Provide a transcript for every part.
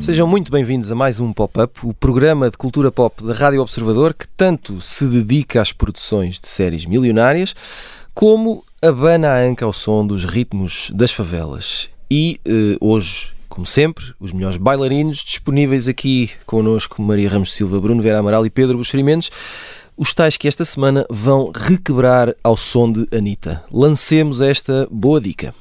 Sejam muito bem-vindos a mais um Pop-Up, o programa de cultura pop da Rádio Observador que tanto se dedica às produções de séries milionárias como abana a anca ao som dos ritmos das favelas. E eh, hoje, como sempre, os melhores bailarinos disponíveis aqui connosco, Maria Ramos Silva, Bruno Vera Amaral e Pedro Buxerimentos, os tais que esta semana vão requebrar ao som de Anitta. Lancemos esta boa dica.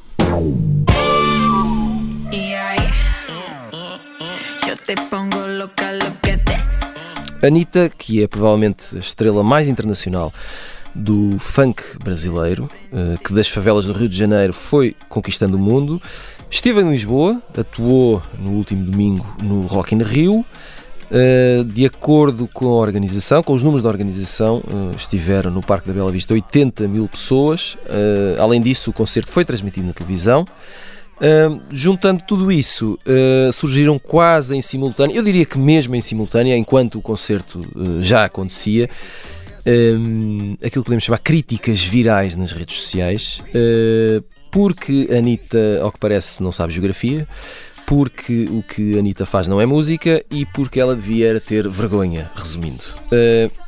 Anitta, que é provavelmente a estrela mais internacional do funk brasileiro, eh, que das favelas do Rio de Janeiro foi conquistando o mundo. Esteve em Lisboa, atuou no último domingo no Rock in Rio. Eh, de acordo com a organização, com os números da organização, eh, estiveram no Parque da Bela Vista 80 mil pessoas. Além disso, o concerto foi transmitido na televisão. Juntando tudo isso, surgiram quase em simultâneo, eu diria que mesmo em simultâneo, enquanto o concerto já acontecia, aquilo que podemos chamar críticas virais nas redes sociais, porque a Anitta, ao que parece, não sabe geografia, porque o que a Anitta faz não é música e porque ela devia ter vergonha, resumindo.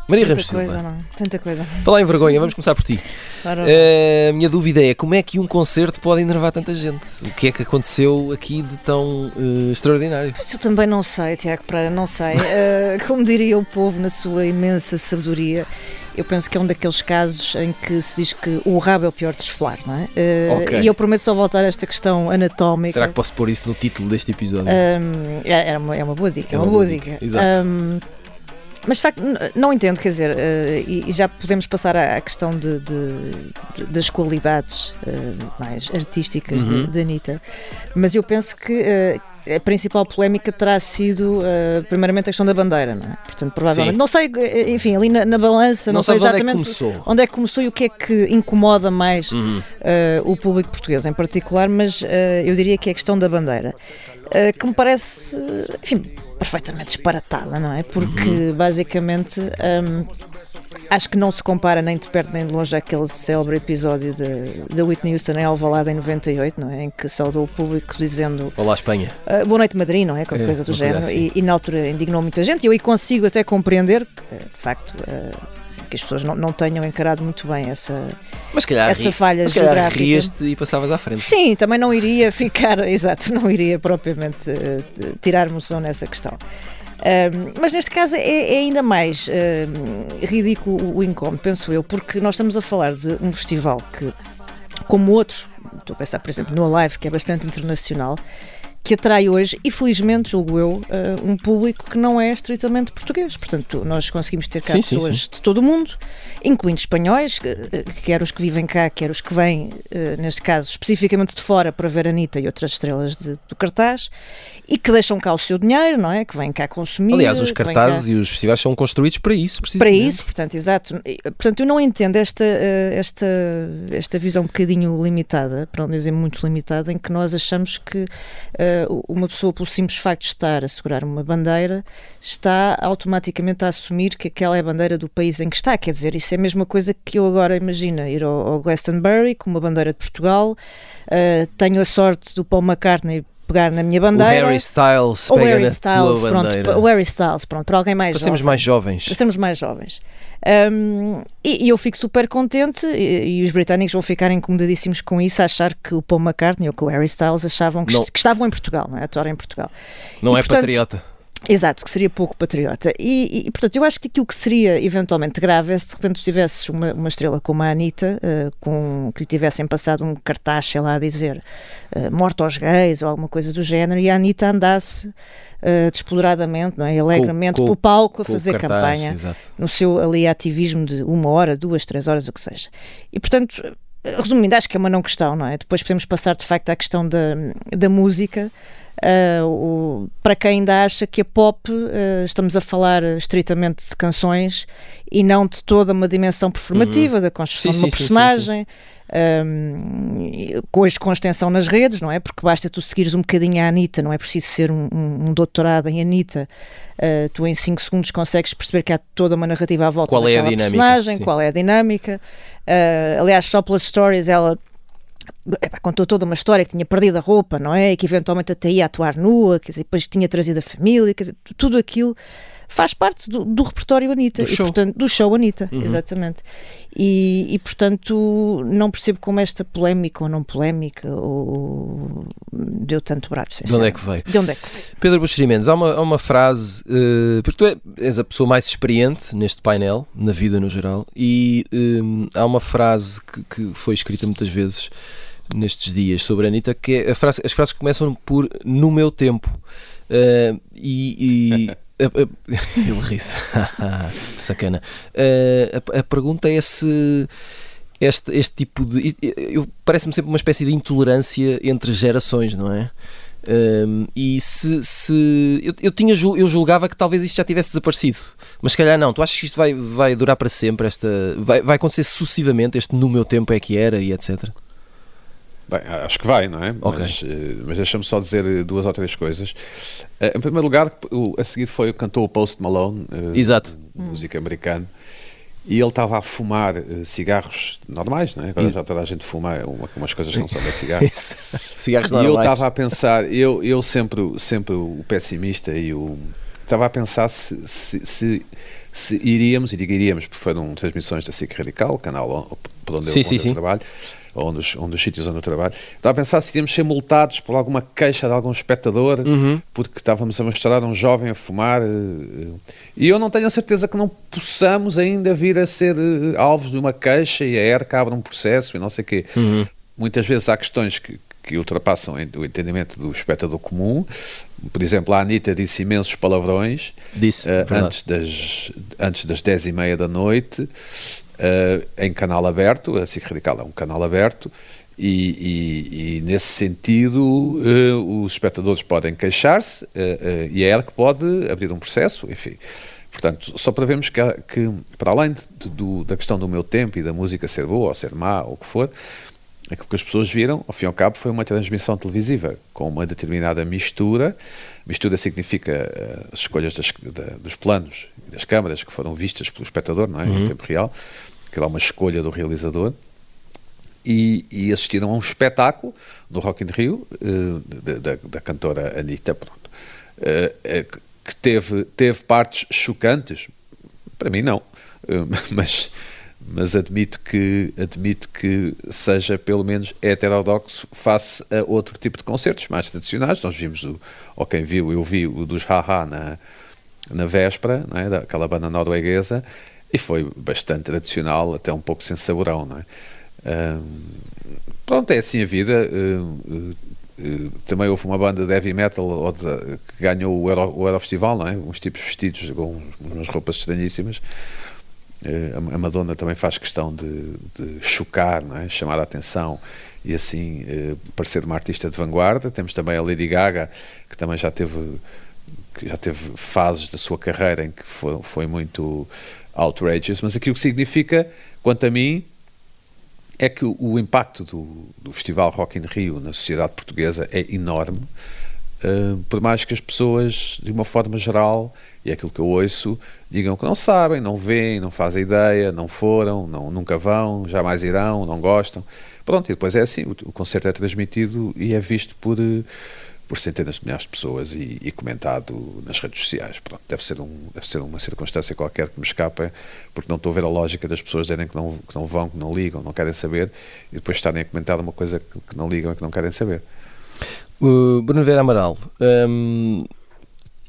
Maria Tanta Ramos coisa, Silva. não. Tanta coisa. Falar em vergonha, vamos começar por ti. Ora, Uh, a minha dúvida é como é que um concerto pode enervar tanta gente? O que é que aconteceu aqui de tão uh, extraordinário? Eu também não sei, Tiago Pereira, não sei. Uh, como diria o povo na sua imensa sabedoria, eu penso que é um daqueles casos em que se diz que o rabo é o pior de esfolar, não é? Uh, Ok. E eu prometo só voltar a esta questão anatómica. Será que posso pôr isso no título deste episódio? Um, é, é uma, é uma boa dica, é uma, boa dica. Exato. Um, mas de facto, não entendo, quer dizer, eh, e, e já podemos passar à, à questão de, de- das qualidades eh, mais artísticas Uhum. de, de Anitta, mas eu penso que a principal polémica terá sido, eh, primeiramente, a questão da bandeira, não é? Portanto, provavelmente, Sim. não sei, eh, enfim, ali na, na balança, não, não sei sabes onde é que exatamente começou. onde é que começou e o que é que incomoda mais Uhum. eh, o público português em particular, mas eh, eu diria que é a questão da bandeira, que me parece, enfim, perfeitamente disparatada, não é? Porque Uhum. basicamente hum, acho que não se compara nem de perto nem de longe àquele célebre episódio de- da Whitney Houston em Alvalade em 98, não é? Em que saudou o público dizendo Olá, Espanha. ah, Boa Noite Madrid, não é? Qualquer É, coisa do género. assim. E, e na altura indignou muita gente. E eu aí consigo até compreender que, de facto, eh, que as pessoas não, não tenham encarado muito bem essa, Mas calhar, essa falha mas calhar geográfica. rias-te e passavas à frente. Sim, também não iria ficar, exato, não iria propriamente eh, t- tirar moção nessa questão. Mas neste caso é, é ainda mais ridículo o, o incómodo, penso eu, porque nós estamos a falar de um festival que, como outros, estou a pensar, por exemplo, no Alive, que é bastante internacional, que atrai hoje, e felizmente, julgo eu, ah, um público que não é estritamente português. Portanto, nós conseguimos ter cá Sim, sim, pessoas sim. de todo o mundo, incluindo espanhóis, que- eh, quer os que vivem cá, quer os que vêm, eh, neste caso, especificamente de fora para ver a Anitta e outras estrelas de- do cartaz, e que deixam cá o seu dinheiro, não é? Que vêm cá consumir. Aliás, os cartazes cá- e os festivais são construídos para isso, para isso, portanto, exato. Portanto, eu não entendo esta, eh, esta, esta visão um bocadinho limitada, para não dizer muito limitada, em que nós achamos que uma pessoa, pelo simples facto de estar a segurar uma bandeira, está automaticamente a assumir que aquela é a bandeira do país em que está. Quer dizer, isso é a mesma coisa que eu agora imagino ir ao, ao Glastonbury com uma bandeira de Portugal, eh, tenho a sorte do Paul McCartney pegar na minha O bandeira. Harry Styles ou Harry Styles, pronto, bandeira. o Harry Styles, pronto, para alguém mais Para sermos jovem mais jovens. para sermos mais jovens. Um, e, e eu fico super contente, e, e os britânicos vão ficar incomodadíssimos com isso, a achar que o Paul McCartney ou que o Harry Styles achavam que, est- que estavam em Portugal, não é? Atuar em Portugal. Não E, é portanto, patriota. Exato, que seria pouco patriota. E, e, portanto, eu acho que aquilo que seria eventualmente grave é se de repente tivesses uma, uma estrela como a Anitta, eh, com, que lhe tivessem passado um cartaz, sei lá, a dizer morte aos gays ou alguma coisa do género, e a Anitta andasse eh, desploradamente, não é? alegremente, com- pelo palco a fazer cartaz, campanha Exato. no seu ali ativismo de uma hora, duas, três horas, o que seja. E portanto, resumindo, acho que é uma não questão, não é? Depois podemos passar de facto à questão da, da música. Uh, o, para quem ainda acha que a pop, uh, estamos a falar estritamente de canções e não de toda uma dimensão performativa, uhum. da construção sim, de uma sim, personagem. Sim, um, hoje com extensão nas redes, não é? Porque basta tu seguires um bocadinho a Anitta, não é preciso ser um, um, um doutorado em Anitta, uh, tu em 5 segundos consegues perceber que há toda uma narrativa à volta qual é a dinâmica, personagem, sim. qual é a dinâmica. Uh, aliás, só pelas stories ela contou toda uma história que tinha perdido a roupa, não é? E que eventualmente até ia atuar nua, quer dizer, depois tinha trazido a família, quer dizer, tudo aquilo faz parte do, do repertório Anitta. Do show. E, portanto, do show Anitta, uhum. exatamente. E, e, portanto, não percebo como esta polémica ou não polémica ou, deu tanto braço. De onde é que veio? De onde é que veio? Pedro Buxeri Mendes, há uma, há uma frase, uh, porque tu é, és a pessoa mais experiente neste painel, na vida no geral, e um, há uma frase que, que foi escrita muitas vezes nestes dias sobre a Anitta, que é a frase, as frases começam por no meu tempo. Uh, e, e Ele ri-se. Sacana. Uh, a, a, pergunta é se este, este tipo de. Parece-me sempre uma espécie de intolerância entre gerações, não é? Um, e se, se eu, eu, tinha eu julgava que talvez isto já tivesse desaparecido, mas se calhar não. Tu achas que isto vai, vai durar para sempre? Esta vai, vai acontecer sucessivamente? Este no meu tempo é que era e etc. Bem, acho que vai, não é? Okay. Mas, eh, mas deixa-me só dizer duas ou três coisas. Eh, em primeiro lugar, a seguir foi o cantor o Post Malone, eh, Exato. música americano, e ele estava a fumar cigarros normais, não é? Agora hum. já toda a gente fuma uma, umas coisas que não são da cigarro. cigarros normais. E eu estava a pensar, eu, eu sempre, sempre o pessimista e o. Estava a pensar se, se, se, se iríamos, e digo iríamos, porque foram transmissões da SIC Radical, canal por onde sim, eu, onde sim, eu sim. trabalho ou nos, um dos sítios onde eu trabalho, estava a pensar se iríamos ser multados por alguma queixa de algum espectador, uhum. porque estávamos a mostrar um jovem a fumar. Eh, e eu não tenho a certeza que não possamos ainda vir a ser eh, alvos de uma queixa e a ERCA abre um processo e não sei o quê. Uhum. Muitas vezes há questões que, que ultrapassam o entendimento do espectador comum. Por exemplo, a Anitta disse imensos palavrões disse, uh, antes, das, antes das 10 e meia da noite uh, em canal aberto, a SIC Radical é um canal aberto, e, e, e nesse sentido uh, os espectadores podem queixar-se uh, e é ela que pode abrir um processo, enfim. Portanto, só para vermos que, que para além de, do, da questão do meu tempo e da música ser boa ou ser má ou o que for, aquilo que as pessoas viram, ao fim e ao cabo, foi uma transmissão televisiva com uma determinada mistura. Mistura significa uh, as escolhas das, da, dos planos e das câmaras que foram vistas pelo espectador, não é? Uhum. em tempo real. Que era uma escolha do realizador, e, e assistiram a um espetáculo no Rock in Rio uh, da, da, da, cantora Anitta, pronto, uh, que teve, teve partes chocantes, para mim não, mas, mas admito que, admito que seja pelo menos heterodoxo face a outro tipo de concertos mais tradicionais, nós vimos, o, ou quem viu, eu vi o dos Haha na, na véspera, não é? daquela banda norueguesa, e foi bastante tradicional, até um pouco sem saborão, não é? pronto, é assim a vida. Uh, uh, também houve uma banda de heavy metal que ganhou o, Euro, Eurofestival, é? Uns tipos vestidos com umas roupas estranhíssimas. Uh, a Madonna também faz questão de, de chocar, é? chamar a atenção e assim parecer uma artista de vanguarda. Temos também a Lady Gaga, que também já teve já teve fases da sua carreira em que foi, foi muito outrageous, mas aquilo que significa, quanto a mim, é que o, impacto do, do, Festival Rock in Rio na sociedade portuguesa é enorme, uh, por mais que as pessoas, de uma forma geral, e é aquilo que eu ouço, digam que não sabem, não veem, não fazem ideia, não foram, não, nunca vão, jamais irão, não gostam. Pronto, e depois é assim, o, o concerto é transmitido e é visto por... Uh, por centenas de milhares de pessoas e, e, comentado nas redes sociais. Pronto, deve, ser um, deve ser uma circunstância qualquer que me escapa, porque não estou a ver a lógica das pessoas dizerem que não, que não vão, que não ligam, não querem saber, e depois estarem a comentar uma coisa que, que não ligam e que não querem saber. Uh, Bruno Vera Amaral, hum,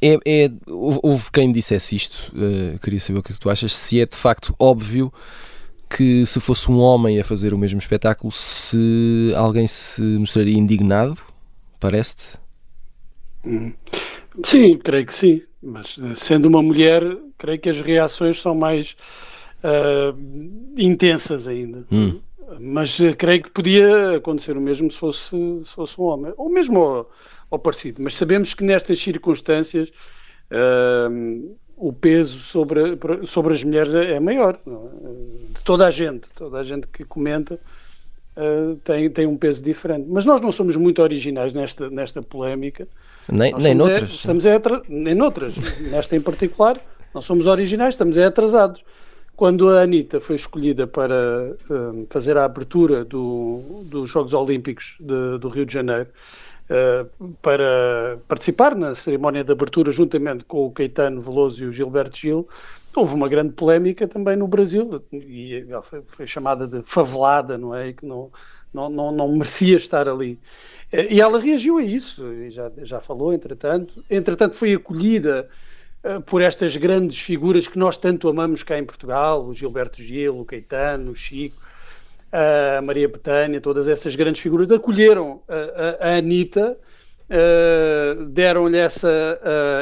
é, é, houve quem dissesse isto, uh, queria saber o que tu achas, se é de facto óbvio que se fosse um homem a fazer o mesmo espetáculo, se alguém se mostraria indignado, parece-te? Sim, creio que sim. Mas eh, sendo uma mulher, creio que as reações são mais uh, intensas ainda. Hum. mas creio que podia acontecer o mesmo se fosse, se fosse um homem, ou mesmo ao parecido. Mas sabemos que nestas circunstâncias uh, o peso sobre, sobre as mulheres é, é maior. É? De toda a gente, toda a gente que comenta uh, tem, tem um peso diferente. Mas nós não somos muito originais nesta, nesta polémica. Nem, nem noutras. É, estamos é, nem noutras. Nesta em particular, não somos originais, estamos é atrasados. Quando a Anitta foi escolhida para uh, fazer a abertura do, dos Jogos Olímpicos de, do Rio de Janeiro, uh, para participar na cerimónia de abertura juntamente com o Caetano Veloso e o Gilberto Gil, houve uma grande polémica também no Brasil, e ela foi, foi chamada de favelada, não é? E que não, não, não, não merecia estar ali. Eh, e ela reagiu a isso, e já, já falou, entretanto. Entretanto, foi acolhida uh, por estas grandes figuras que nós tanto amamos cá em Portugal: o Gilberto Gil, o Caetano, o Chico, a Maria Betânia, todas essas grandes figuras acolheram a, a, a Anitta, uh, deram-lhe uh,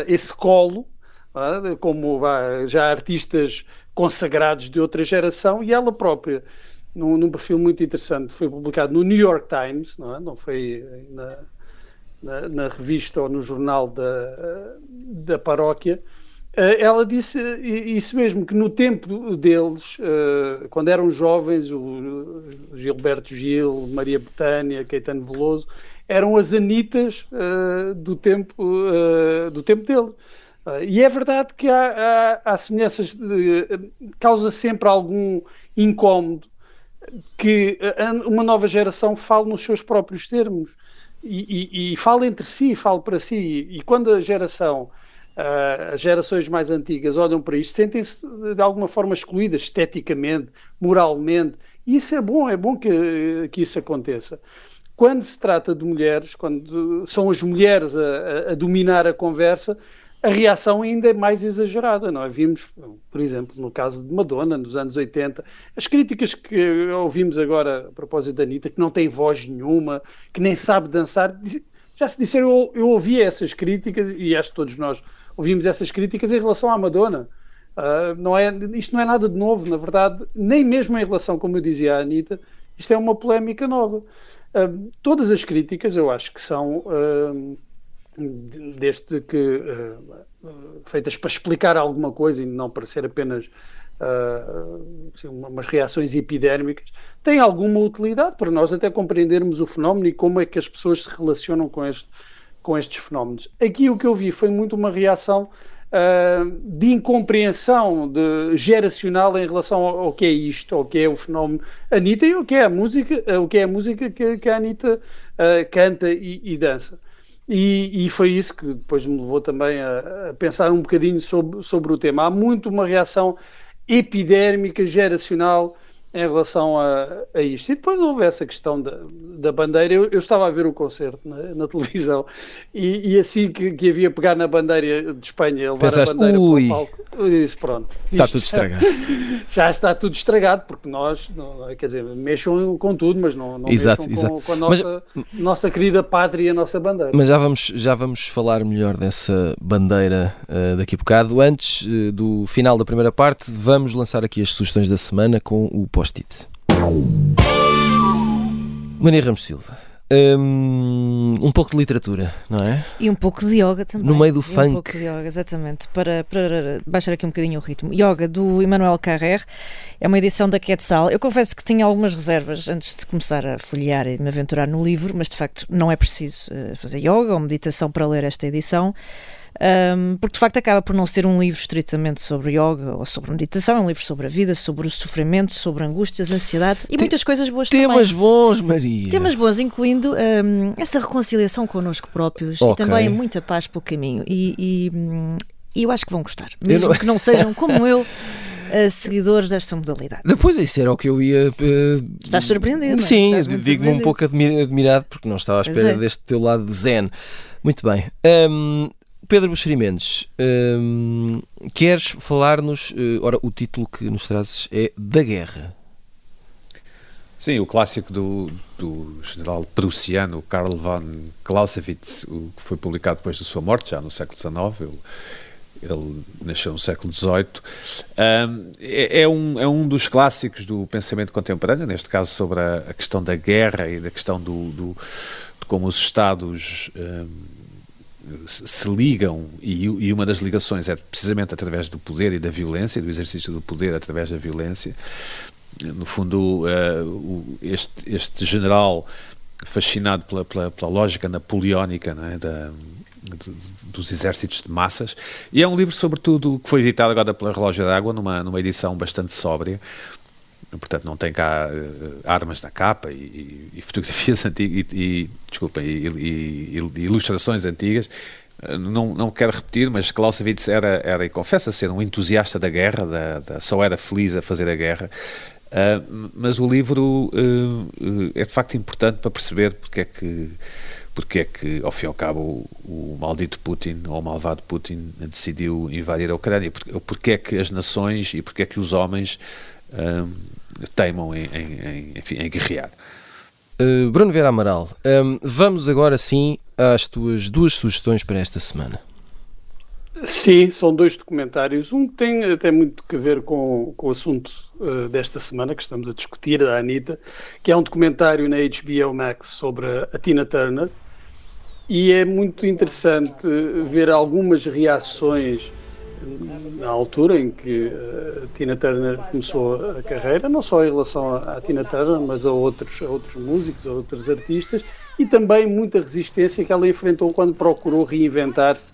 esse colo, como já artistas consagrados de outra geração, e ela própria num, num, perfil muito interessante. Foi publicado no New York Times, não, é? não foi na, na, na, revista ou no jornal da, da paróquia. Eh, ela disse isso mesmo, que no tempo deles, eh, quando eram jovens, o Gilberto Gil, Maria Betânia, Caetano Veloso, eram as anitas eh, do tempo, do tempo dele. E é verdade que há, há, há semelhanças, de, causa sempre algum incómodo que uma nova geração fale nos seus próprios termos e, e, e fale entre si, fale para si. E quando a geração, as gerações mais antigas olham para isto, sentem-se de alguma forma excluídas esteticamente, moralmente. E isso é bom, é bom que, que isso aconteça. Quando se trata de mulheres, quando são as mulheres a, a, a dominar a conversa, a reação ainda é mais exagerada. Não é? Vimos, por exemplo, no caso de Madonna, nos anos 80, as críticas que ouvimos agora a propósito da Anitta, que não tem voz nenhuma, que nem sabe dançar. Já se disseram, eu, eu ouvi essas críticas, e acho que todos nós ouvimos essas críticas em relação à Madonna. Uh, não é, isto não é nada de novo, na verdade, nem mesmo em relação, como eu dizia à Anitta, isto é uma polémica nova. Uh, todas as críticas eu acho que são uh, desde que feitas para explicar alguma coisa e não para ser apenas uh, umas reações epidérmicas, têm alguma utilidade para nós até compreendermos o fenómeno e como é que as pessoas se relacionam com, este, com estes fenómenos. Aqui o que eu vi foi muito uma reação uh, de incompreensão de, geracional em relação ao, ao, que é isto, ao que é o fenómeno Anitta e o que é a música, o que é a música que, que a Anitta canta e, e dança. E, e, foi isso que depois me levou também a, a, pensar um bocadinho sobre, sobre o tema. Há muito uma reação epidérmica, geracional, em relação a, a isto. E depois houve essa questão da, da bandeira. Eu, eu estava a ver o concerto na, na televisão e, e, assim que, que havia pegar na bandeira de Espanha, levar Pensaste, a bandeira ui. para o palco, eu disse: pronto. Está tudo estragado. Já está tudo estragado, porque nós, não, quer dizer, mexam com tudo, mas não, não exato, mexam exato. Com, com, a nossa, mas, nossa querida pátria, a nossa bandeira. Mas já vamos, já vamos falar melhor dessa bandeira uh, daqui a bocado. Antes uh, do final da primeira parte, vamos lançar aqui as sugestões da semana com o post-it. Maria Ramos Silva. Um, um, pouco de literatura, não é? E um pouco de yoga também. No meio do e funk. Um pouco de yoga, exatamente. Para, para baixar aqui um bocadinho o ritmo. Yoga do Emmanuel Carrer é uma edição da Quetzal. Eu confesso que tinha algumas reservas antes de começar a folhear e me aventurar no livro, mas de facto não é preciso uh, fazer yoga ou meditação para ler esta edição. Um, porque de facto acaba por não ser um livro estritamente sobre yoga ou sobre meditação, é um livro sobre a vida, sobre o sofrimento, sobre angústias, ansiedade e Tem, muitas coisas boas temas também. Temas bons, Maria. Temas bons, incluindo um, essa reconciliação connosco próprios okay. e também muita paz pelo caminho. E, e, hum, e, eu acho que vão gostar, mesmo não... que não sejam como eu. Uh, seguidores desta modalidade. Depois isso era o que eu ia. Uh, Estás surpreendido? Sim, digo-me um pouco admirado porque não estava à espera é. deste teu lado de zen. Muito bem. Um, Pedro Buxeri Mendes, hum, queres falar-nos, uh, ora, o título que nos trazes é Da Guerra. Sim, o clássico do, do general prussiano Karl von Clausewitz, o que foi publicado depois da sua morte, já no século XIX. Eu, ele nasceu no século XVIII. Um, é, é, um, é um dos clássicos do pensamento contemporâneo, neste caso sobre a, a questão da guerra e da questão do, do de como os Estados um, se ligam, e, uma das ligações é precisamente através do poder e da violência, do exercício do poder através da violência. No fundo, uh, este, este general fascinado pela, pela, pela lógica napoleónica é, da, dos exércitos de massas, e é um livro, sobretudo, que foi editado agora pela Relógio d'Água, numa, numa edição bastante sóbria, portanto não tem cá uh, armas na capa e, e fotografias antigas e, e e, e, ilustrações antigas. Uh, não, não quero repetir, mas Clausewitz era, era e confessa ser um entusiasta da guerra, da, da, só era feliz a fazer a guerra. Uh, mas o livro é de facto importante para perceber porque é que porque é que, ao fim e ao cabo, o, o maldito Putin, ou o malvado Putin, decidiu invadir a Ucrânia, porque, porque é que as nações e porque é que os homens teimam em, em, em, enfim, em guerrear. Uh, Bruno Vera Amaral, um, vamos agora sim às tuas duas sugestões para esta semana. Sim, são dois documentários. Um tem até muito a ver com, com o assunto uh, desta semana que estamos a discutir, da Anitta, que é um documentário na HBO Max sobre a, a Tina Turner. E é muito interessante ver algumas reações na altura em que eh, Tina Turner começou a carreira, não só em relação à, Tina Turner, mas a outros, a outros músicos, a outros artistas, e também muita resistência que ela enfrentou quando procurou reinventar-se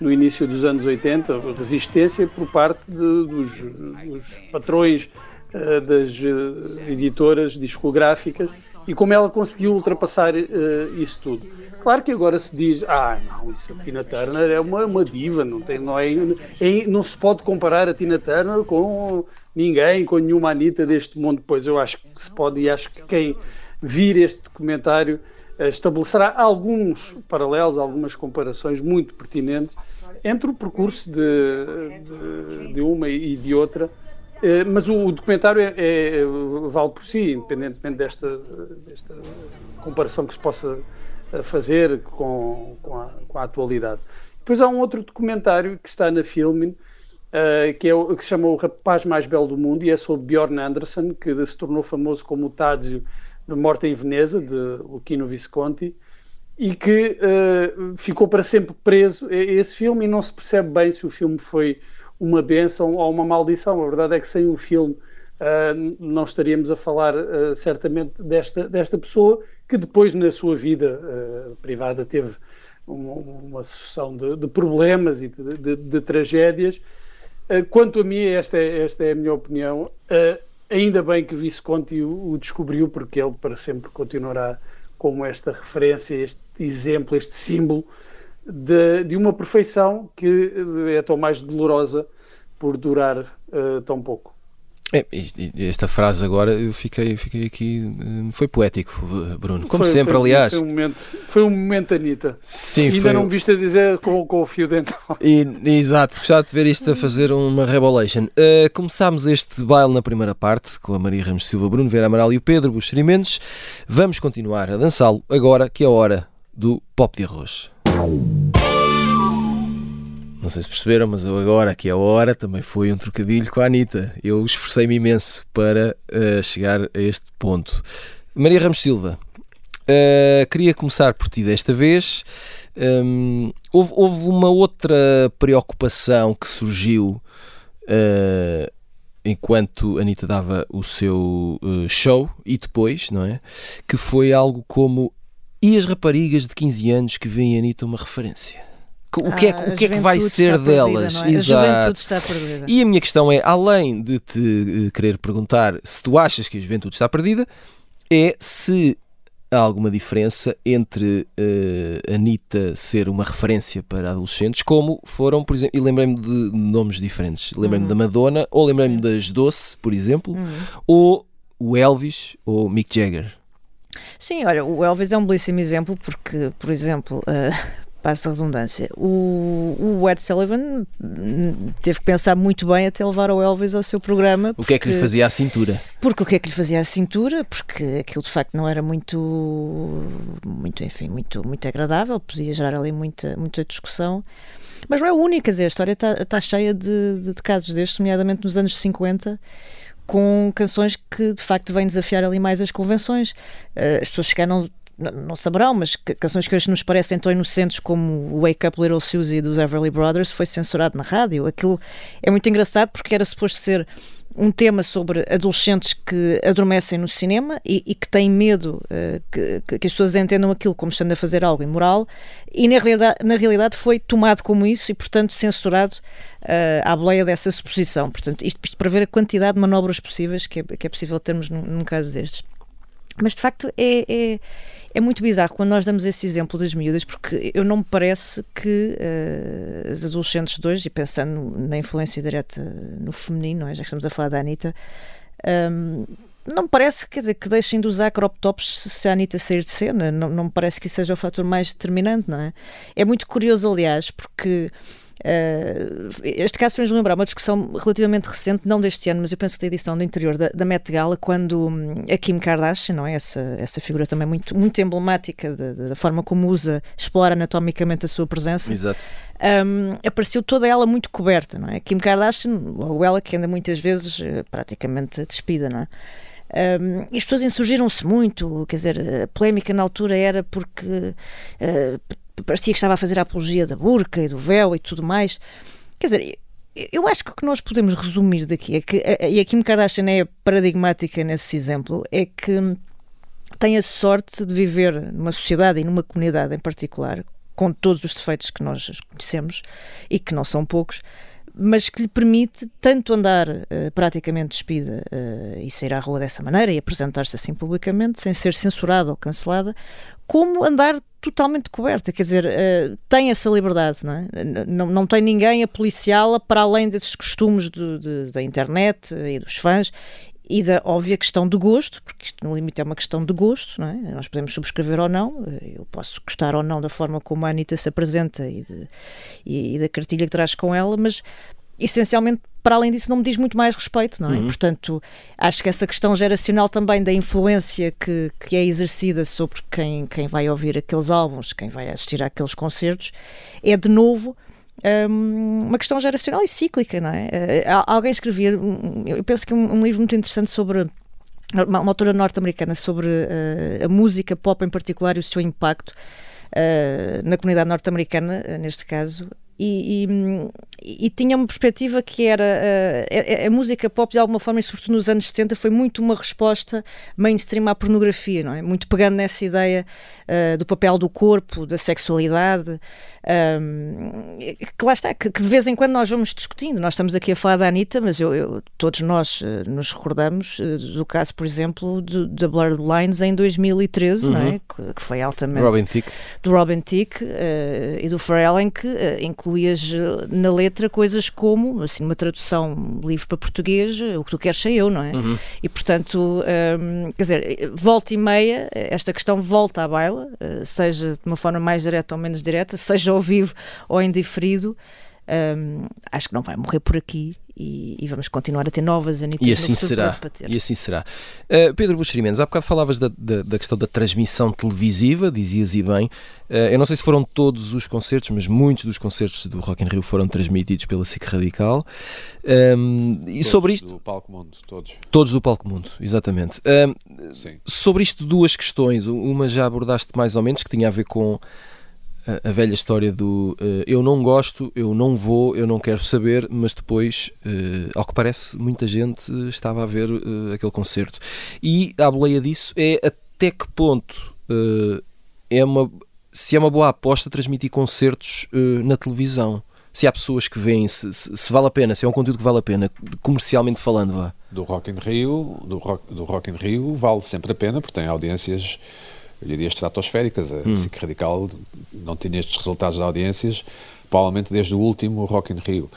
no início dos anos 80, resistência por parte de, dos, dos, patrões uh, das uh, editoras discográficas e como ela conseguiu ultrapassar isso tudo. Claro que agora se diz, ah, não, isso a Tina Turner é uma, uma diva, não, tem, não, é, é, não se pode comparar a Tina Turner com ninguém, com nenhuma Anitta deste mundo. Pois eu acho que se pode e acho que quem vir este documentário eh, estabelecerá alguns paralelos, algumas comparações muito pertinentes entre o percurso de, de, de uma e de outra. Eh, mas o, documentário é, é, vale por si, independentemente desta, desta comparação que se possa a fazer com, com, a, com a atualidade. Depois há um outro documentário que está na Filmin, uh, que, é o, que se chama O Rapaz Mais Belo do Mundo, e é sobre Bjorn Anderson, que se tornou famoso como o Tadzio de Morte em Veneza, de Luchino Visconti, e que uh, ficou para sempre preso a esse filme e não se percebe bem se o filme foi uma benção ou uma maldição. A verdade é que sem o filme uh, não estaríamos a falar uh, certamente desta, desta pessoa que depois na sua vida uh, privada teve uma, uma sucessão de, de, problemas e de, de, de tragédias. quanto a mim, esta é, esta é a minha opinião. ainda bem que Visconti o, o descobriu, porque ele para sempre continuará como esta referência, este exemplo, este símbolo de, de uma perfeição que é tão mais dolorosa por durar uh, tão pouco. É, esta frase agora eu fiquei, fiquei aqui. Hum, foi poético, Bruno. Como foi, sempre, foi, aliás. Foi um momento, foi um momento Anitta. Sim, Ainda foi... não viste a dizer com, com o fio dental. E, exato, gostava de ver isto a fazer uma rebolation. Uh, começámos este baile na primeira parte com a Maria Ramos Silva, Bruno Vera Amaral e o Pedro Buxeri Mendes. Vamos continuar a dançá-lo agora que é a hora do pop de arroz. Não sei se perceberam, mas eu agora, é a hora, também foi um trocadilho com a Anitta. Eu esforcei-me imenso para uh, chegar a este ponto. Maria Ramos Silva, uh, queria começar por ti desta vez. Um, houve, houve, uma outra preocupação que surgiu uh, enquanto a Anitta dava o seu show e depois, não é? Que foi algo como: e as raparigas de 15 anos que veem a Anitta uma referência? O que é, ah, o que, é que vai ser delas? Perdida, é? Exato. está perdida. E a minha questão é, além de te eh, querer perguntar se tu achas que a juventude está perdida, é se há alguma diferença entre uh, Anitta ser uma referência para adolescentes, como foram, por exemplo, e lembrei-me de nomes diferentes. Lembrei-me uhum. da Madonna, ou lembrei-me das Doce, por exemplo, uhum. ou o Elvis, ou Mick Jagger. Sim, olha, o Elvis é um belíssimo exemplo porque, por exemplo, uh, passa a redundância. O, o Ed Sullivan teve que pensar muito bem até levar o Elvis ao seu programa. Porque, o que é que lhe fazia a cintura? Porque o que é que lhe fazia a cintura? Porque aquilo de facto não era muito, muito enfim, muito, muito agradável, podia gerar ali muita, muita discussão. Mas não é única, dizer, a história está, está cheia de, de, de casos destes, nomeadamente nos anos 50, com canções que de facto vêm desafiar ali mais as convenções. Uh, as pessoas chegaram não saberão, mas canções que hoje nos parecem tão inocentes como Wake Up Little Susie dos Everly Brothers foi censurado na rádio. Aquilo é muito engraçado porque era suposto ser um tema sobre adolescentes que adormecem no cinema e, e que têm medo uh, que, que, as pessoas entendam aquilo como estando a fazer algo imoral e na realidade, na realidade foi tomado como isso e portanto censurado uh, à boleia dessa suposição. Portanto, isto, isto, para ver a quantidade de manobras possíveis que é, que é possível termos num, num caso destes. Mas de facto é, é é muito bizarro quando nós damos esse exemplo das miúdas, porque eu não me parece que uh, as adolescentes de hoje, e pensando na influência direta no feminino, é? já estamos a falar da Anitta, um, não me parece, quer dizer, que deixem de usar crop tops se a Anitta sair de cena. Não, não me parece que isso seja o fator mais determinante, não é? É muito curioso, aliás, porque este caso fez-nos lembrar uma discussão relativamente recente, não deste ano, mas eu penso que da edição do interior da, da Met Gala, quando hum, a Kim Kardashian, não é? essa, essa figura também muito, muito emblemática da, da forma como usa, explora anatomicamente a sua presença, um, apareceu toda ela muito coberta. Não é? Kim Kardashian, logo ela que anda muitas vezes eh, praticamente despida, não é? Um, e as pessoas insurgiram-se muito, quer dizer, a polémica na altura era porque uh, parecia que estava a fazer a apologia da burca e do véu e tudo mais. Quer dizer, eu acho que o que nós podemos resumir daqui é que, e a Kim Kardashian é paradigmática nesse exemplo, é que tem a sorte de viver numa sociedade e numa comunidade em particular, com todos os defeitos que nós conhecemos e que não são poucos, mas que lhe permite tanto andar uh, praticamente despida uh, e sair à rua dessa maneira e apresentar-se assim publicamente, sem ser censurada ou cancelada, como andar totalmente coberta, quer dizer, uh, tem essa liberdade, não é? Não, tem ninguém a policiá-la para além desses costumes de, da internet e dos fãs e da óbvia questão de gosto, porque isto no limite é uma questão de gosto, não é? Nós podemos subscrever ou não, eu posso gostar ou não da forma como a Anitta se apresenta e, de, e, e da cartilha que traz com ela, mas essencialmente, para além disso, não me diz muito mais respeito, não é? Uhum. Portanto, acho que essa questão geracional também da influência que, que é exercida sobre quem, quem vai ouvir aqueles álbuns, quem vai assistir àqueles concertos, é de novo um, uma questão geracional e cíclica, não é? Uh, alguém escrevia, eu penso que um, um livro muito interessante sobre uma, uma autora norte-americana sobre uh, a música pop em particular e o seu impacto uh, na comunidade norte-americana, neste caso, e, e, e, tinha uma perspectiva que era uh, a, a, música pop de alguma forma e sobretudo nos anos 70 foi muito uma resposta mainstream à pornografia, não é? Muito pegando nessa ideia uh, do papel do corpo, da sexualidade, um, que lá está, que, que, de vez em quando nós vamos discutindo. Nós estamos aqui a falar da Anitta, mas eu, eu todos nós uh, nos recordamos do caso, por exemplo, da Blurred Lines em 2013, uhum. não é? Uhum. Que, que, foi altamente Robin Thicke. do Robin Thicke e do Pharrell, em que incluías eh, na letra coisas como, assim, uma tradução livre para português, eh, o que tu queres sei eu, não é? Uhum. E portanto, um, quer dizer, volta e meia, esta questão volta à baila, uh, seja de uma forma mais direta ou menos direta, seja ao vivo ou em diferido. Um, acho que não vai morrer por aqui e, e, vamos continuar a ter novas Anitta e assim será. e assim será. Uh, Pedro Buxerimentos, há bocado falavas da, da, da, questão da transmissão televisiva dizias e bem, uh, eu não sei se foram todos os concertos, mas muitos dos concertos do Rock in Rio foram transmitidos pela SIC Radical. Um, e todos sobre isto do Palco Mundo, todos. Todos do Palco Mundo, exatamente. Um, sobre isto duas questões, uma já abordaste mais ou menos que tinha a ver com a, velha história do uh, eu não gosto, eu não vou, eu não quero saber, mas depois, uh, ao que parece, muita gente estava a ver uh, aquele concerto. E a boleia disso é até que ponto é uma, se é uma boa aposta transmitir concertos na televisão. Se há pessoas que veem, se, se, se, vale a pena, se é um conteúdo que vale a pena, comercialmente falando, vá. Do Rock in Rio, do Rock, do Rock in Rio vale sempre a pena, porque tem audiências eu diria, estratosféricas. A hum. SIC Radical não tinha estes resultados de audiências, provavelmente desde o último Rock in Rio.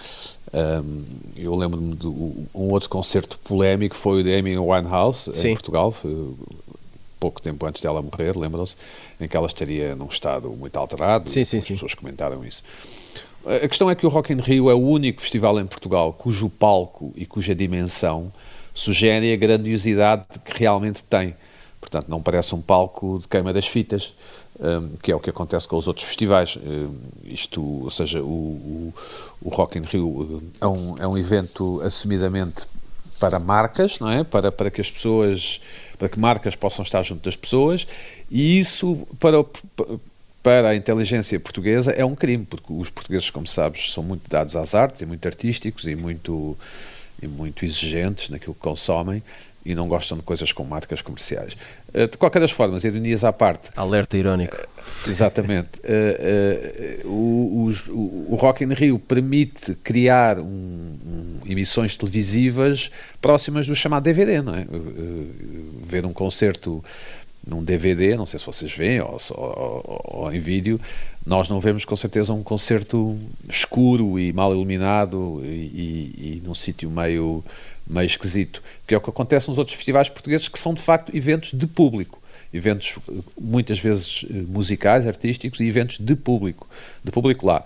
Um, eu lembro-me de um outro concerto polémico, foi o de Amy Winehouse, Sim. em Portugal, pouco tempo antes dela morrer, lembram-se, em que ela estaria num estado muito alterado, sim, sim, as sim. pessoas comentaram isso. A questão é que o Rock in Rio é o único festival em Portugal cujo palco e cuja dimensão sugerem a grandiosidade que realmente tem Portanto, não parece um palco de queima das fitas, um, que é o que acontece com os outros festivais. Um, isto, ou seja, o, o, o Rock in Rio é um, é um evento assumidamente para marcas, não é? Para, para que as pessoas, para que marcas possam estar junto das pessoas, e isso para para a inteligência portuguesa é um crime, porque os portugueses, como sabes, são muito dados às artes e muito artísticos e muito, e muito exigentes naquilo que consomem e não gostam de coisas com marcas comerciais. Eh, de qualquer das formas, ironias à parte. Alerta irónico. Exatamente. Uh, uh, o, o, o, Rock in Rio permite criar um, um, emissões televisivas próximas do chamado DVD, não é? ver um concerto num DVD, não sei se vocês veem ou, ou, ou, em vídeo, nós não vemos com certeza um concerto escuro e mal iluminado e, e, e num sítio meio, meio esquisito, que é o que acontece nos outros festivais portugueses que são de facto eventos de público. Eventos muitas vezes musicais, artísticos e eventos de público, de público lá.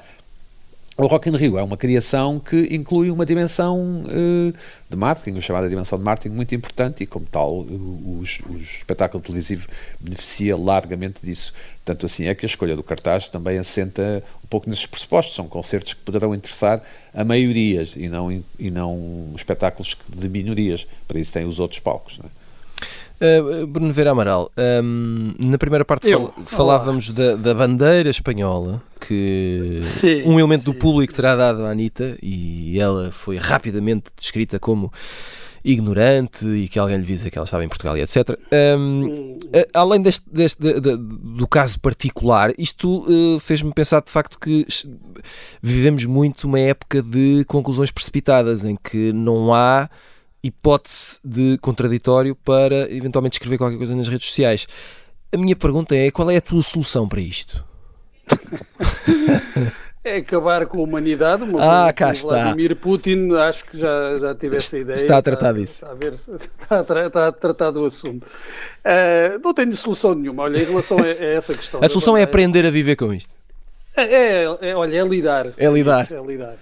O Rock in Rio é uma criação que inclui uma dimensão uh, de marketing, a chamada dimensão de marketing, muito importante e, como tal, o, o, espetáculo televisivo beneficia largamente disso. Tanto assim é que a escolha do cartaz também assenta um pouco nesses pressupostos. São concertos que poderão interessar a maiorias e não, e não espetáculos de minorias. Para isso tem os outros palcos. Não é? Uh, Bruno Vera Amaral, um, na primeira parte fal falávamos da, da, bandeira espanhola, que sim, um elemento sim. do público terá dado à Anitta e ela foi rapidamente descrita como ignorante e que alguém lhe dizer que ela estava em Portugal e etc. Um, além deste, deste de, de, do caso particular, isto uh, fez-me pensar de facto que vivemos muito uma época de conclusões precipitadas em que não há hipótese de contraditório para eventualmente escrever qualquer coisa nas redes sociais. A minha pergunta é: qual é a tua solução para isto? É acabar com a humanidade. Uma ah, cá está. Vladimir Putin, acho que já, já tive essa ideia. Está a tratar disso. Está a, ver, está a, está a tratar do assunto. Uh, não tenho solução nenhuma. Olha, em relação a, a essa questão. A solução é aprender a viver com isto. É, é, é, olha, é lidar. É lidar. É lidar.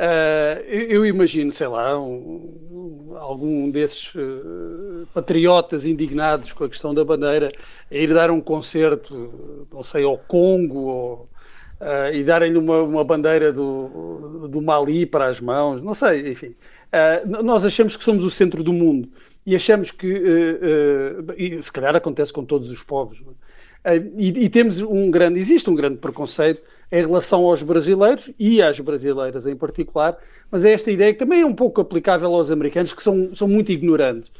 Uh, eu imagino, sei lá, um, algum desses uh, patriotas indignados com a questão da bandeira a ir dar um concerto, não sei, ao Congo ou, uh, e darem-lhe uma, uma, bandeira do, do Mali para as mãos, não sei, enfim. nós achamos que somos o centro do mundo e achamos que, e se calhar acontece com todos os povos, é? e, e temos um grande, existe um grande preconceito em relação aos brasileiros e às brasileiras em particular, mas é esta ideia que também é um pouco aplicável aos americanos, que são, são muito ignorantes.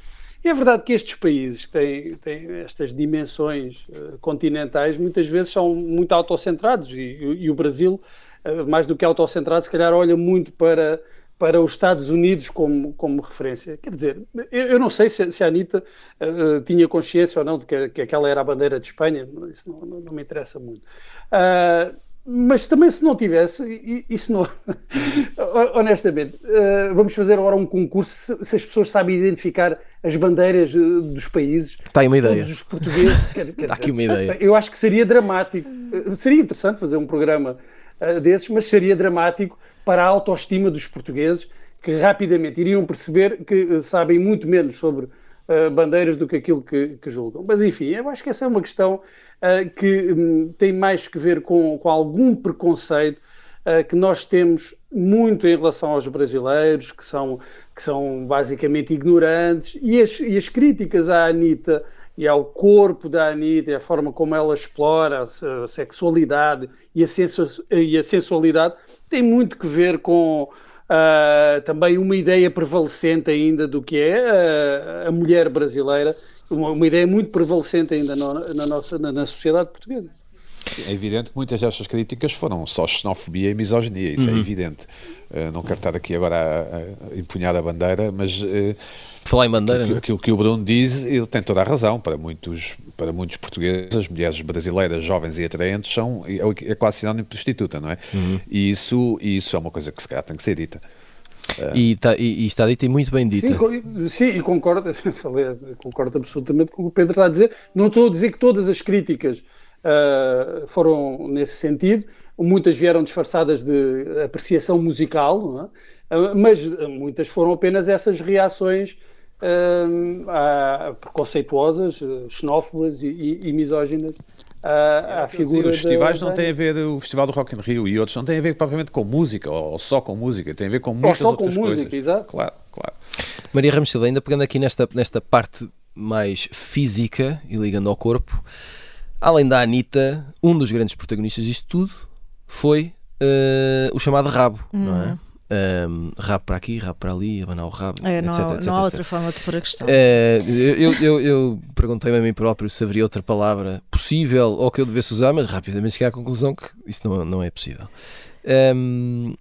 E é verdade que estes países que têm, têm estas dimensões uh, continentais muitas vezes são muito autocentrados e, e o Brasil, uh, mais do que autocentrado, se calhar olha muito para, para os Estados Unidos como, como referência. Quer dizer, eu, eu não sei se, se a Anitta uh, tinha consciência ou não de que, que aquela era a bandeira de Espanha, isso não, não, não me interessa muito. Uh, mas também se não tivesse, isso não. Honestamente, uh, vamos fazer agora um concurso se, as pessoas sabem identificar as bandeiras uh, dos países. Está aí uma ideia. Os portugueses. Está aqui uma ideia. Eu acho que seria dramático. Uh, seria interessante fazer um programa desses, mas seria dramático para a autoestima dos portugueses que rapidamente iriam perceber que sabem muito menos sobre bandeiras do que aquilo que, que julgam. Mas enfim, eu acho que essa é uma questão uh, que um, tem mais que ver com, com algum preconceito uh, que nós temos muito em relação aos brasileiros, que são, que são basicamente ignorantes, e as, e as críticas à Anitta e ao corpo da Anitta, e a forma como ela explora a, a sexualidade e a, sensu, e a sensualidade, tem muito que ver com uh, também uma ideia prevalecente ainda do que é uh, a mulher brasileira, uma, uma, ideia muito prevalecente ainda no, na nossa na, na sociedade portuguesa. Sim, é evidente que muitas destas críticas foram só xenofobia e misoginia, isso é uhum. é evidente. Uh, não quero estar aqui agora a, a empunhar a bandeira, mas uh, falar em bandeira, aquilo, aquilo, que o Bruno diz, ele tem toda a razão. Para muitos, para muitos portugueses, as mulheres brasileiras jovens e atraentes são é, é quase sinónimo de prostituta, não é? Uhum. E isso, e isso é uma coisa que se calhar tem que ser dita. E, tá, e, e, está dita e muito bem dita. Sim, sim e concordo, concordo absolutamente com o que o Pedro está a dizer. Não estou a dizer que todas as críticas uh, foram nesse sentido, muitas vieram disfarçadas de apreciação musical, uh, mas muitas foram apenas essas reações uh, preconceituosas, xenófobas e, e, e misóginas à, à figura. Sim, os festivais não têm a ver, o Festival do Rock in Rio e outros não têm a ver propriamente com música ou só com música, tem a ver com muitas ou só outras com coisas. música, exato. Claro, claro. Maria Ramos Silva, ainda pegando aqui nesta, nesta parte mais física e ligando ao corpo, além da Anitta, um dos grandes protagonistas disto tudo foi uh, o chamado rabo, hum. não é? Um, rabo para aqui, rabo para ali, abanar o rabo, é, etc, não, etc, não há etc. outra forma de pôr a questão. Uh, eu eu, eu perguntei-me a mim próprio se haveria outra palavra possível ou que eu devesse usar, mas rapidamente cheguei à conclusão que isso não, não é possível. Um,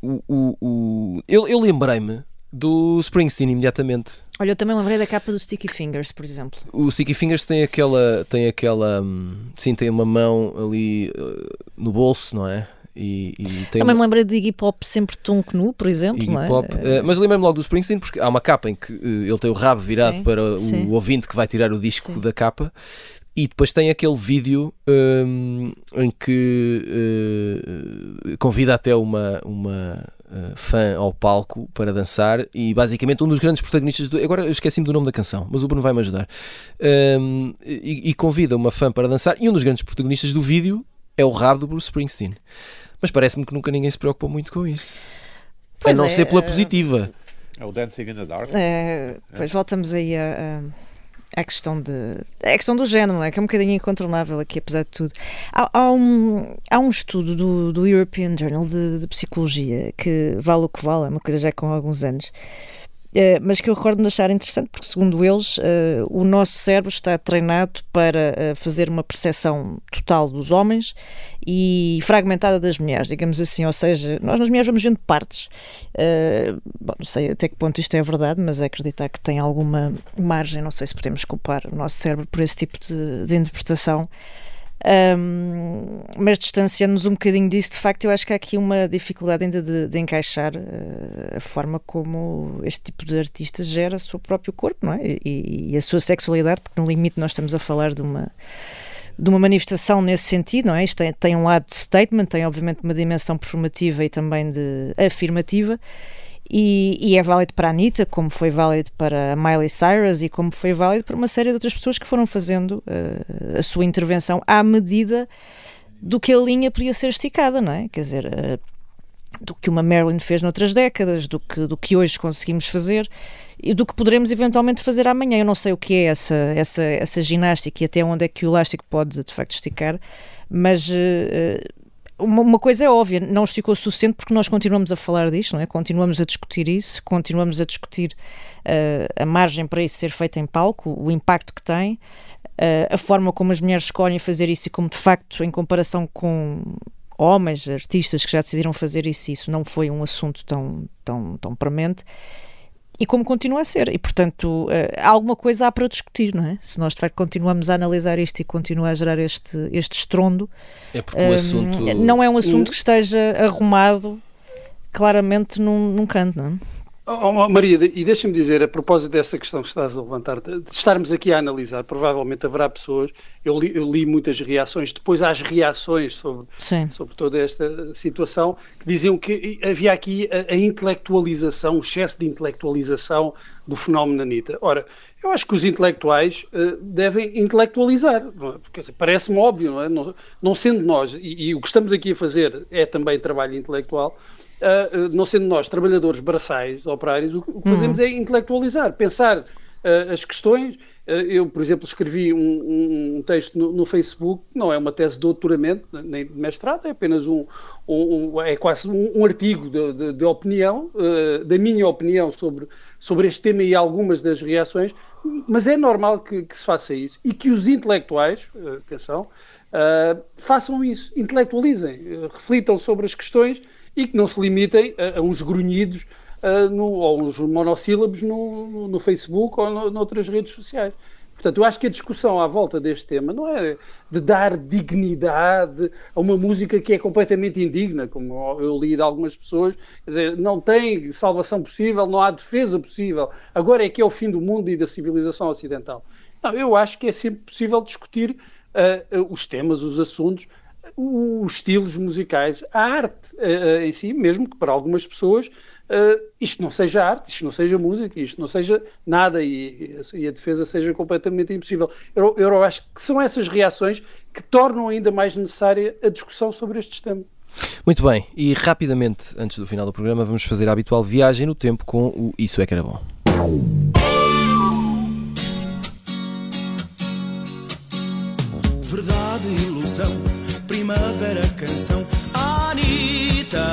o, o, o, eu eu lembrei-me do Springsteen imediatamente. Olha, eu também lembrei da capa do Sticky Fingers, por exemplo. O Sticky Fingers tem aquela, tem aquela, hum, sim, tem uma mão ali uh, no bolso, não é? E, e tem Também me lembrei de Iggy Pop sempre tonco nu, por exemplo. Iggy é? Pop, uh, mas lembro-me logo do Springsteen porque há uma capa em que uh, ele tem o rabo virado sim, para sim. o ouvinte que vai tirar o disco Sim. da capa e depois tem aquele vídeo um, em que uh, convida até uma, uma uh, fã ao palco para dançar e basicamente um dos grandes protagonistas do, agora eu esqueci-me do nome da canção mas o Bruno vai-me ajudar. Um, e, e convida uma fã para dançar e um dos grandes protagonistas do vídeo é o rabo do Bruce Springsteen. Mas parece-me que nunca ninguém se preocupou muito com isso. Pois a não é, ser pela eh, positiva. É o Dancing in the Dark. É, pois voltamos aí a, a, à questão de a questão do género, é? que é um bocadinho incontornável aqui, apesar de tudo. Há, há um, há um estudo do, do European Journal de, de Psicologia que vale o que vale, é uma coisa já com alguns anos. Eh, mas que eu recordo de achar interessante, porque segundo eles, eh, o nosso cérebro está treinado para eh, fazer uma percepção total dos homens e fragmentada das mulheres, digamos assim, ou seja, nós nas mulheres vamos vendo partes. Bom, não sei até que ponto isto é verdade, mas é acreditar que tem alguma margem, não sei se podemos culpar o nosso cérebro por esse tipo de, de interpretação. Um, mas distanciando-nos um bocadinho disso, de facto, eu acho que há aqui uma dificuldade ainda de, de encaixar uh, a forma como este tipo de artista gera o seu próprio corpo, não é? E, e a sua sexualidade, porque no limite nós estamos a falar de uma de uma manifestação nesse sentido, não é? Isto tem, tem um lado de statement, tem obviamente uma dimensão performativa e também de afirmativa, e, e, é válido para a Anitta, como foi válido para a Miley Cyrus e como foi válido para uma série de outras pessoas que foram fazendo uh, a sua intervenção à medida do que a linha podia ser esticada, não é? Quer dizer, uh, do que uma Marilyn fez noutras décadas, do que, do que hoje conseguimos fazer e do que poderemos eventualmente fazer amanhã. Eu não sei o que é essa, essa, essa ginástica e até onde é que o elástico pode de facto esticar, mas. Uh, uma, uma, coisa é óbvia, não esticou o suficiente porque nós continuamos a falar disto, não é? Continuamos a discutir isso, continuamos a discutir uh, a margem para isso ser feito em palco, o impacto que tem, uh, a forma como as mulheres escolhem fazer isso e como de facto, em comparação com homens, artistas que já decidiram fazer isso, isso não foi um assunto tão, tão, tão premente e como continua a ser. E, portanto, uh, alguma coisa há para discutir, não é? Se nós, de facto, continuamos a analisar isto e continua a gerar este, este estrondo. É porque um, o assunto. Não é um assunto que esteja arrumado claramente num, num canto, não é? Oh, Maria, e deixa-me dizer, a propósito dessa questão que estás a levantar, de estarmos aqui a analisar, provavelmente haverá pessoas, eu li, eu li muitas reações, depois há as reações sobre, sobre toda esta situação, que diziam que havia aqui a, a intelectualização, o excesso de intelectualização do fenómeno Anitta. Ora, eu acho que os intelectuais uh, devem intelectualizar, é? porque parece-me óbvio, não é? Não, não sendo nós, e, e o que estamos aqui a fazer é também trabalho intelectual, Uh, não sendo nós trabalhadores braçais, operários, o que fazemos é intelectualizar, pensar uh, as questões. Uh, eu, por exemplo, escrevi um, um texto no, no, Facebook, não é uma tese de doutoramento, nem de mestrado, é apenas um, um é quase um, artigo de, de, de opinião, da minha opinião sobre, sobre este tema e algumas das reações, mas é normal que, que se faça isso e que os intelectuais, atenção, façam isso, intelectualizem, reflitam sobre as questões e que não se limitem a, a uns grunhidos uh, no, ou uns monossílabos no, no Facebook ou no, noutras redes sociais. Portanto, eu acho que a discussão à volta deste tema não é de dar dignidade a uma música que é completamente indigna, como eu li de algumas pessoas, quer dizer, não tem salvação possível, não há defesa possível, agora é que é o fim do mundo e da civilização ocidental. Não, eu acho que é sempre possível discutir uh, os temas, os assuntos, os estilos musicais, a arte uh, em si, mesmo que para algumas pessoas uh, isto não seja arte, isto não seja música, isto não seja nada e, e a defesa seja completamente impossível. Eu, eu acho que são essas reações que tornam ainda mais necessária a discussão sobre estes temas. Muito bem, e rapidamente, antes do final do programa, vamos fazer a habitual viagem no tempo com o Isso é que era bom. Verdade, ilusão, primavera, canção, Anitta.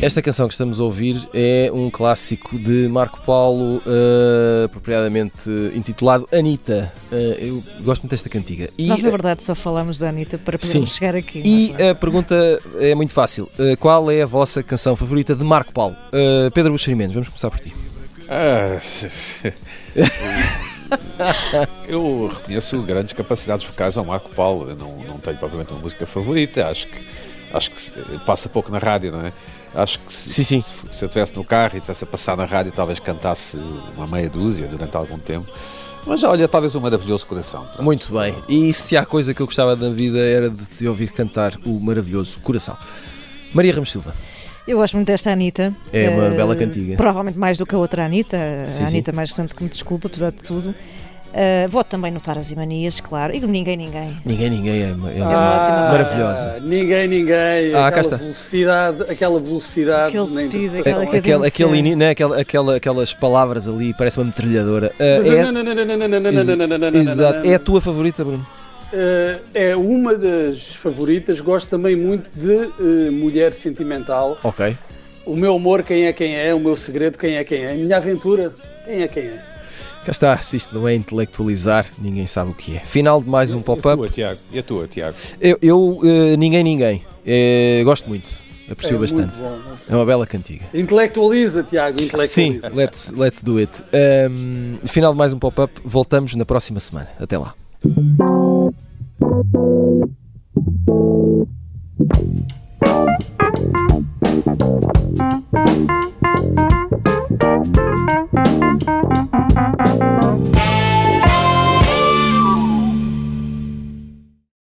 Esta canção que estamos a ouvir é um clássico de Marco Paulo, uh, propriamente intitulado Anitta. Uh, eu gosto muito desta cantiga. E, Nós, na verdade, só falamos da Anitta para podermos sim. chegar aqui. E é? a pergunta é muito fácil. Uh, qual é a vossa canção favorita de Marco Paulo? Pedro Buxerimentos, vamos começar por ti. Ah, eu reconheço grandes capacidades vocais ao Marco Paulo. Eu não, não tenho propriamente uma música favorita. Acho que, acho que passa pouco na rádio, não é? Acho que se, sim, sim. se, se eu estivesse no carro e estivesse a passar na rádio, talvez cantasse uma meia dúzia durante algum tempo. Mas olha, talvez um maravilhoso coração. Pronto. Muito bem. E se há coisa que eu gostava da vida era de te ouvir cantar o maravilhoso coração. Maria Ramos Silva. Eu gosto muito desta Anitta. É uma uh, bela cantiga. Provavelmente mais do que a outra Anitta. Sim, a Anitta sim. mais recente que me desculpa, apesar de tudo. Uh, vou também notar as Imanias, claro. E Ninguém Ninguém. Ninguém Ninguém é, uma, é ah, ótima maravilhosa. Ninguém Ninguém. Ah, aquela velocidade, aquela velocidade. Aquele speed, aquela. Aquele, aquele, né, aquela, aquela, aquelas palavras ali, parece uma metralhadora. Exato. É a tua favorita, Bruno? Uh, é uma das favoritas. Gosto também muito de uh, Mulher Sentimental. Ok. O meu amor, quem é quem é. O meu segredo, quem é quem é. A minha aventura, quem é quem é. Cá está, se isto não é intelectualizar, ninguém sabe o que é. Final de mais um pop-up. E a tua, Tiago? E a tua, Tiago? Eu, eu uh, ninguém, ninguém. Uh, gosto muito, aprecio é bastante. Bom, é uma bela cantiga. Intelectualiza, Tiago, intelectualiza. Sim, let's, let's do it. Um, final de mais um pop-up, voltamos na próxima semana. Até lá. Thank you.